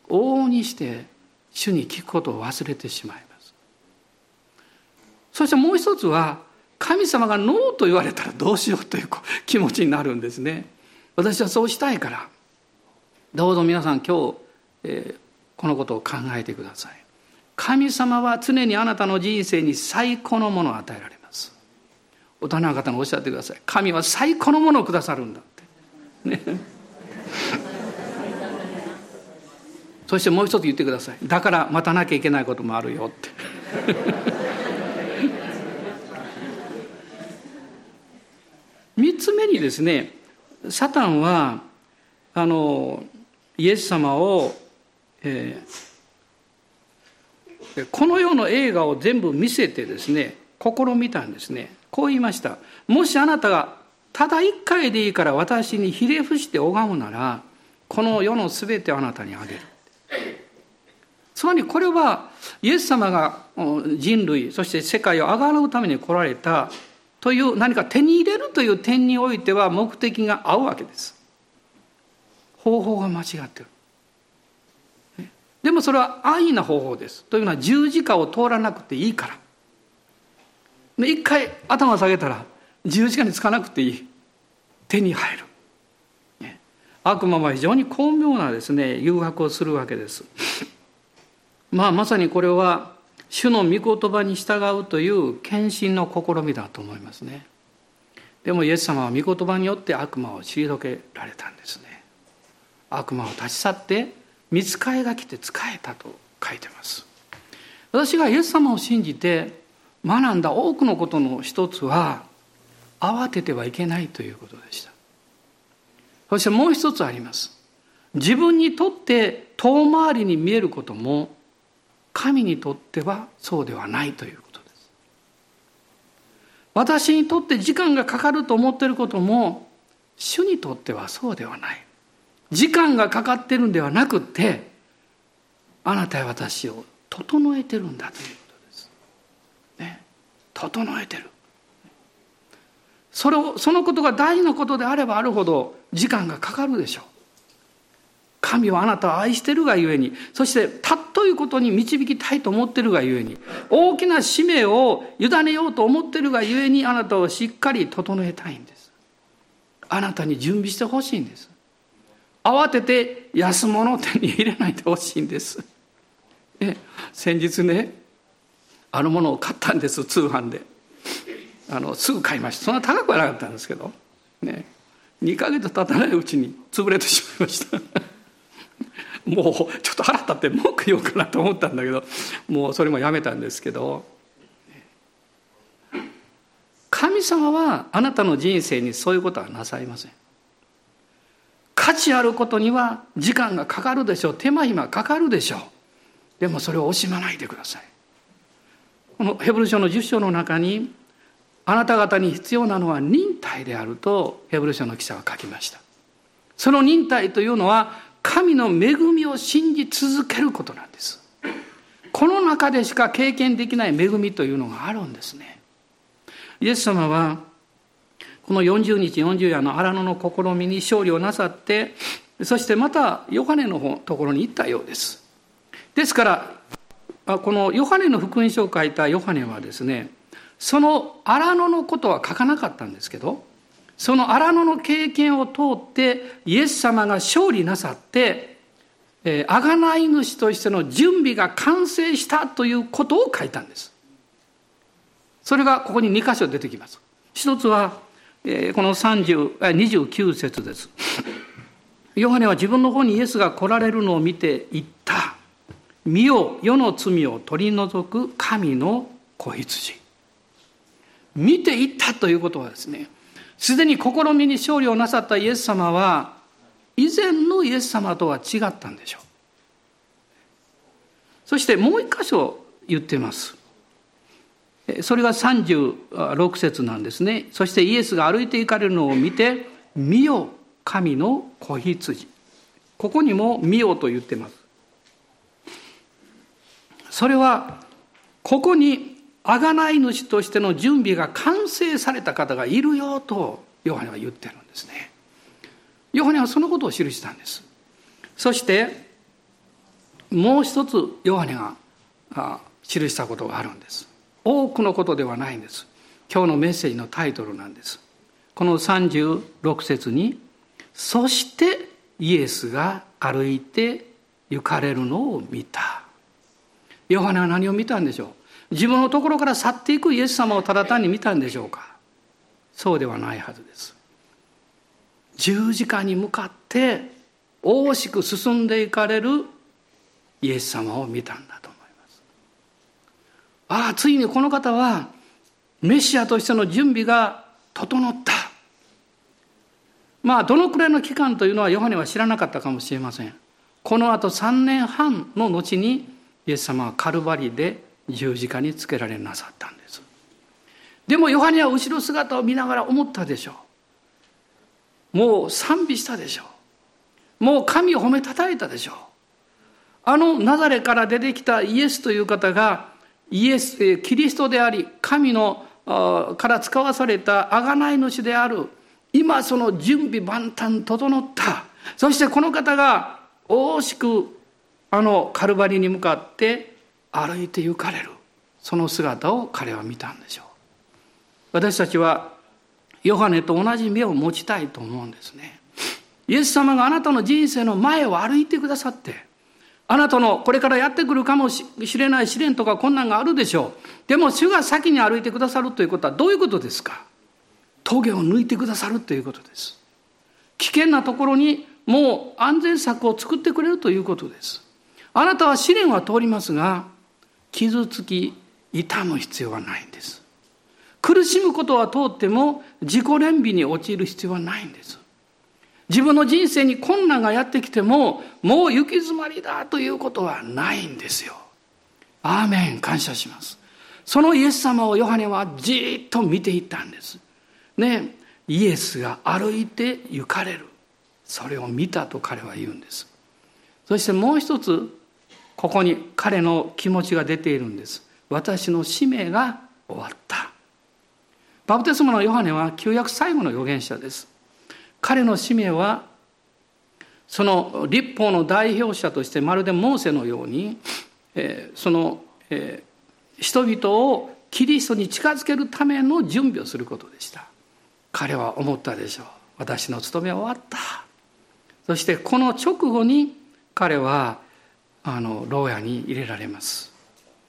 往々にして主に聞くことを忘れてしまいます。そしてもう一つは神様がノーと言われたらどうしようという気持ちになるんですね。私はそうしたいから。どうぞ皆さん今日、えー、このことを考えてください。神様は常にあなたの人生に最高のものを与えられます。大人の方がおっしゃってください。神は最高のものをくださるんだって。ね。そしてもう一つ言ってください。だから待たなきゃいけないこともあるよって。三つ目にですねサタンはあのイエス様を、えー、この世の映画を全部見せてですね試みたんですね。こう言いました。もしあなたがただ一回でいいから私にひれ伏して拝むならこの世の全てをあなたにあげる。つまりこれはイエス様が人類そして世界をあがらうために来られたという何か手に入れるという点においては目的が合うわけです。方法が間違ってる。でもそれは安易な方法です。というのは十字架を通らなくていいから。一回頭を下げたら十字架につかなくていい。手に入る。悪魔は非常に巧妙なですね、誘惑をするわけです。まあまさにこれは主の御言葉に従うという献身の試みだと思いますね。でもイエス様は御言葉によって悪魔を退けられたんですね悪魔を立ち去って見つかりが来て仕えたと書いてます。私がイエス様を信じて学んだ多くのことの一つは慌ててはいけないということでした。そしてもう一つあります。自分にとって遠回りに見えることも神にとってはそうではないということです。私にとって時間がかかると思っていることも主にとってはそうではない。時間がかかってるんではなくってあなたや私を整えてるんだということです。ね、整えてる。それをそのことが大事なことであればあるほど時間がかかるでしょう。神はあなたを愛してるがゆえに、そしてたっということに導きたいと思ってるがゆえに、大きな使命を委ねようと思ってるがゆえに、あなたをしっかり整えたいんです。あなたに準備してほしいんです。慌てて安物を手に入れないでほしいんです。ね、先日ね、あるものを買ったんです、通販で。あの、すぐ買いました。そんな高くはなかったんですけど、ね。2ヶ月経たないうちに潰れてしまいました。もうちょっと腹立って文句言おうかなと思ったんだけどもうそれもやめたんですけど神様はあなたの人生にそういうことはなさいません価値あることには時間がかかるでしょう手間暇かかるでしょうでもそれを惜しまないでくださいこのヘブル書の10章の中にあなた方に必要なのは忍耐であるとヘブル書の記者は書きましたその忍耐というのは神の恵みを信じ続けることなんです。この中でしか経験できない恵みというのがあるんですね。イエス様はこの40日40夜の荒野の試みに勝利をなさってそしてまたヨハネのところに行ったようです。ですからこのヨハネの福音書を書いたヨハネはですねその荒野のことは書かなかったんですけどその荒野の経験を通ってイエス様が勝利なさって、えー、贖い主としての準備が完成したということを書いたんです。それがここに2箇所出てきます。一つは、この30 29節です。ヨハネは自分の方にイエスが来られるのを見て言った。見よ世の罪を取り除く神の子羊。見ていったということはですね、すでに試みに勝利をなさったイエス様は、以前のイエス様とは違ったんでしょう。そしてもう一箇所言ってます。それが36節なんですね。そしてイエスが歩いて行かれるのを見て、見よ神の子羊。ここにも見よと言ってます。それは、ここに贖い主としての準備が完成された方がいるよとヨハネは言ってるんですね。ヨハネはそのことを記したんです。そしてもう一つヨハネが記したことがあるんです。多くのことではないんです。今日のメッセージのタイトルなんです。この36節に「そしてイエスが歩いて行かれるのを見た」ヨハネは何を見たんでしょう？自分のところから去っていくイエス様をただ単に見たんでしょうか？そうではないはずです。十字架に向かって大しく進んでいかれるイエス様を見たんだ。ああついにこの方はメシアとしての準備が整ったまあどのくらいの期間というのはヨハネは知らなかったかもしれません。このあと3年半の後にイエス様はカルバリで十字架につけられなさったんです。でもヨハネは後ろ姿を見ながら思ったでしょう。もう賛美したでしょう。もう神を褒めたたえたでしょう。あのナザレから出てきたイエスという方がイエスキリストであり神のから使わされた贖い主である今その準備万端整った。そしてこの方が大しくあのカルバリに向かって歩いて行かれる。その姿を彼は見たんでしょう。私たちはヨハネと同じ目を持ちたいと思うんですね。イエス様があなたの人生の前を歩いてくださってあなたのこれからやってくるかもしれない試練とか困難があるでしょう。でも主が先に歩いてくださるということはどういうことですか？峠を抜いてくださるということです。危険なところにもう安全策を作ってくれるということです。あなたは試練は通りますが傷つき痛む必要はないんです。苦しむことは通っても自己憐憫に陥る必要はないんです。自分の人生に困難がやってきてももう行き詰まりだということはないんですよ。アーメン感謝します。そのイエス様をヨハネはじっと見ていったんです。ねイエスが歩いて行かれる。それを見たと彼は言うんです。そしてもう一つここに彼の気持ちが出ているんです。私の使命が終わった。バプテスマのヨハネは旧約最後の預言者です。彼の使命はその立法の代表者としてまるでモーセのように、その、えー、人々をキリストに近づけるための準備をすることでした。彼は思ったでしょう。私の務めは終わった。そしてこの直後に彼はあの牢屋に入れられます。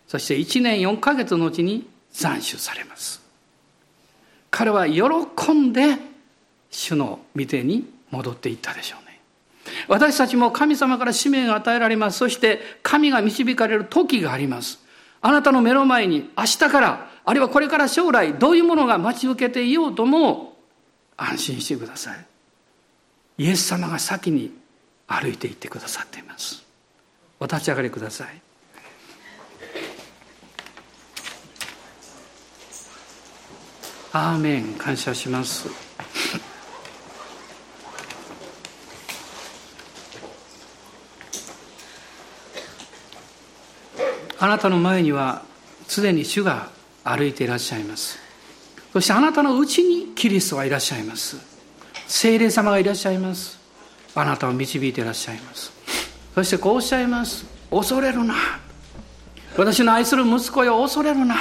そして1年4ヶ月のうちに斬首されます。彼は喜んで主の御手に戻っていったでしょうね。私たちも神様から使命が与えられます。そして神が導かれる時があります。あなたの目の前に明日からあるいはこれから将来どういうものが待ち受けていようとも安心してください。イエス様が先に歩いていってくださっています。お立ち上がりください。アーメン。感謝します。あなたの前にはすでに主が歩いていらっしゃいます。そしてあなたのうちにキリストがいらっしゃいます。聖霊様がいらっしゃいます。あなたを導いていらっしゃいます。そしてこうおっしゃいます。恐れるな。私の愛する息子よ恐れるな。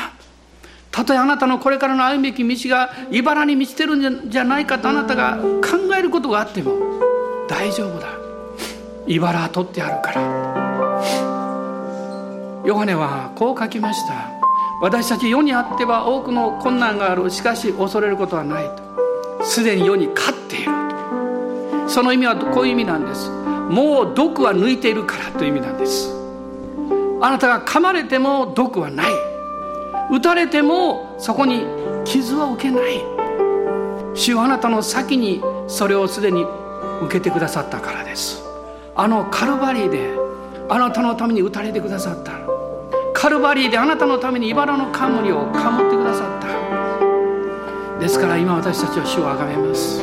たとえあなたのこれからの歩むべき道が茨に満ちてるんじゃないかとあなたが考えることがあっても大丈夫だ。茨は取ってあるから。ヨハネはこう書きました。私たち世にあっては多くの困難がある。しかし恐れることはないと。すでに世に勝っていると。その意味はこういう意味なんです。もう毒は抜いているからという意味なんです。あなたが噛まれても毒はない。打たれてもそこに傷は受けない。主はあなたの先にそれをすでに受けてくださったからです。あのカルバリーであなたのために打たれてくださった。カルバリーであなたのために茨の冠をかむってくださった。ですから今私たちは主をあがめます。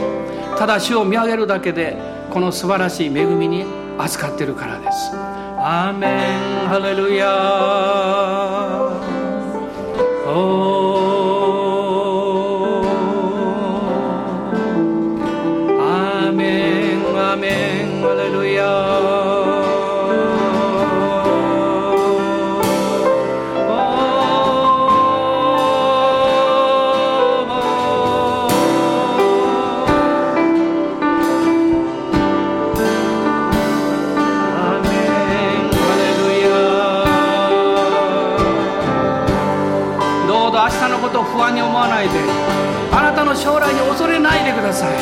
ただ主を見上げるだけでこの素晴らしい恵みに扱ってるからです。アーメン。ハレルヤないであなたの将来に恐れないでください。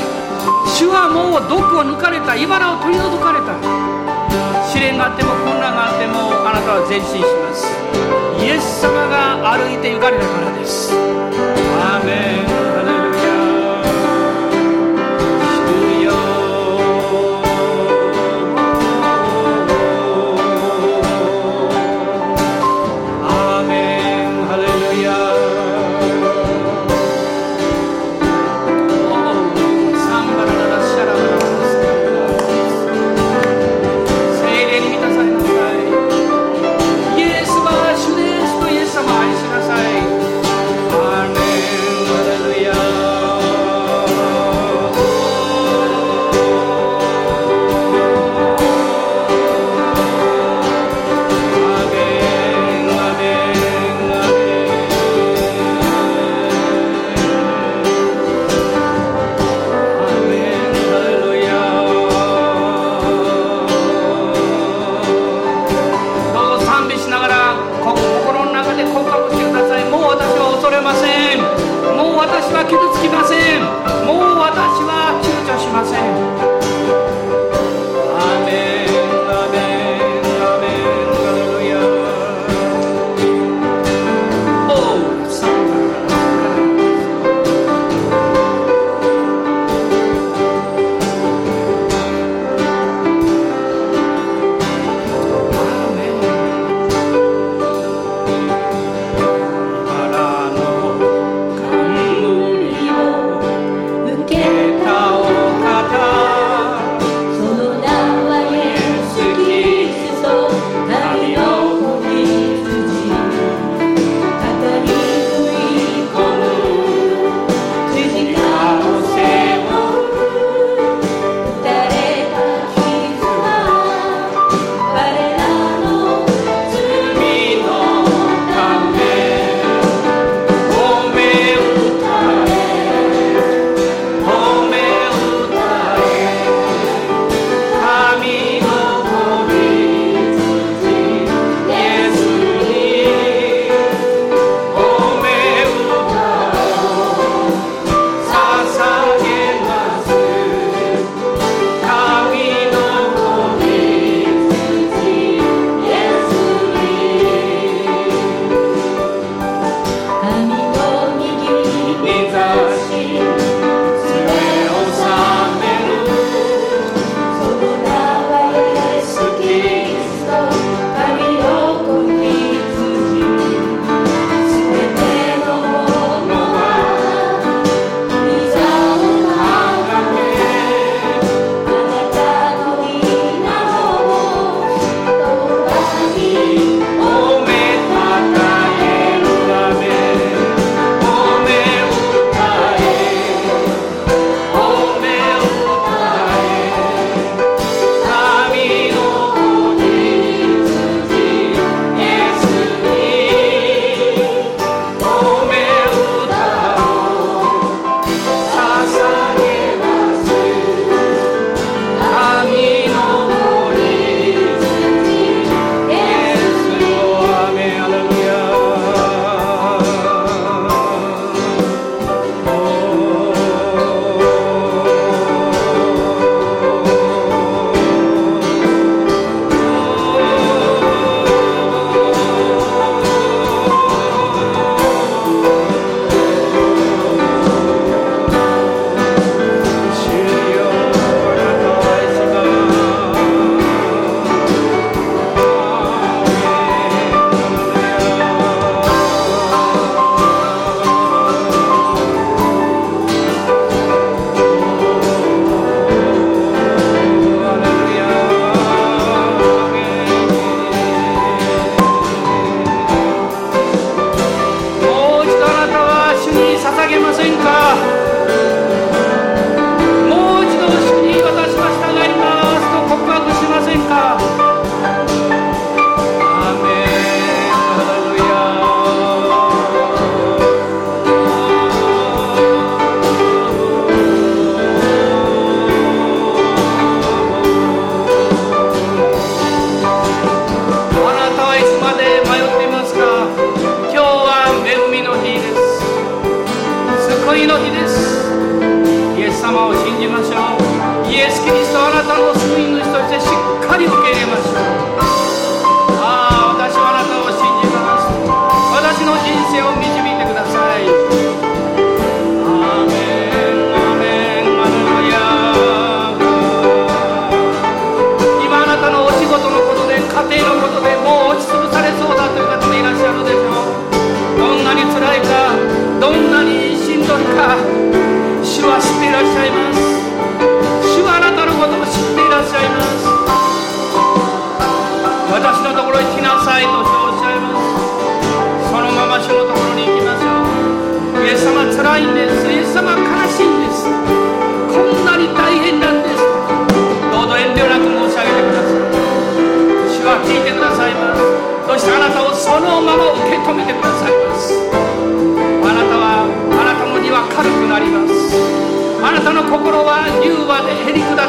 主はもう毒を抜かれた茨を取り除かれた。試練があっても困難があってもあなたは前進します。イエス様が歩いて行かれたからです。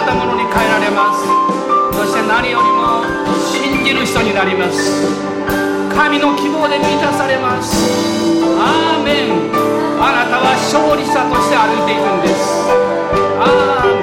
ったものに変えられます。そして何よりも信じる人になります。神の希望で満たされます。アーメン。あなたは勝利者として歩いているんです。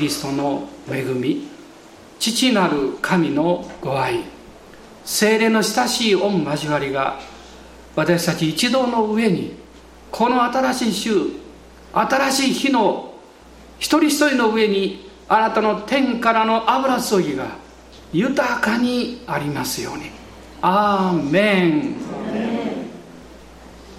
リストの恵み父なる神のご愛精霊の親しい御交わりが私たち一同の上にこの新しい週新しい日の一人一人の上にあなたの天からの油注ぎが豊かにありますように。アーメン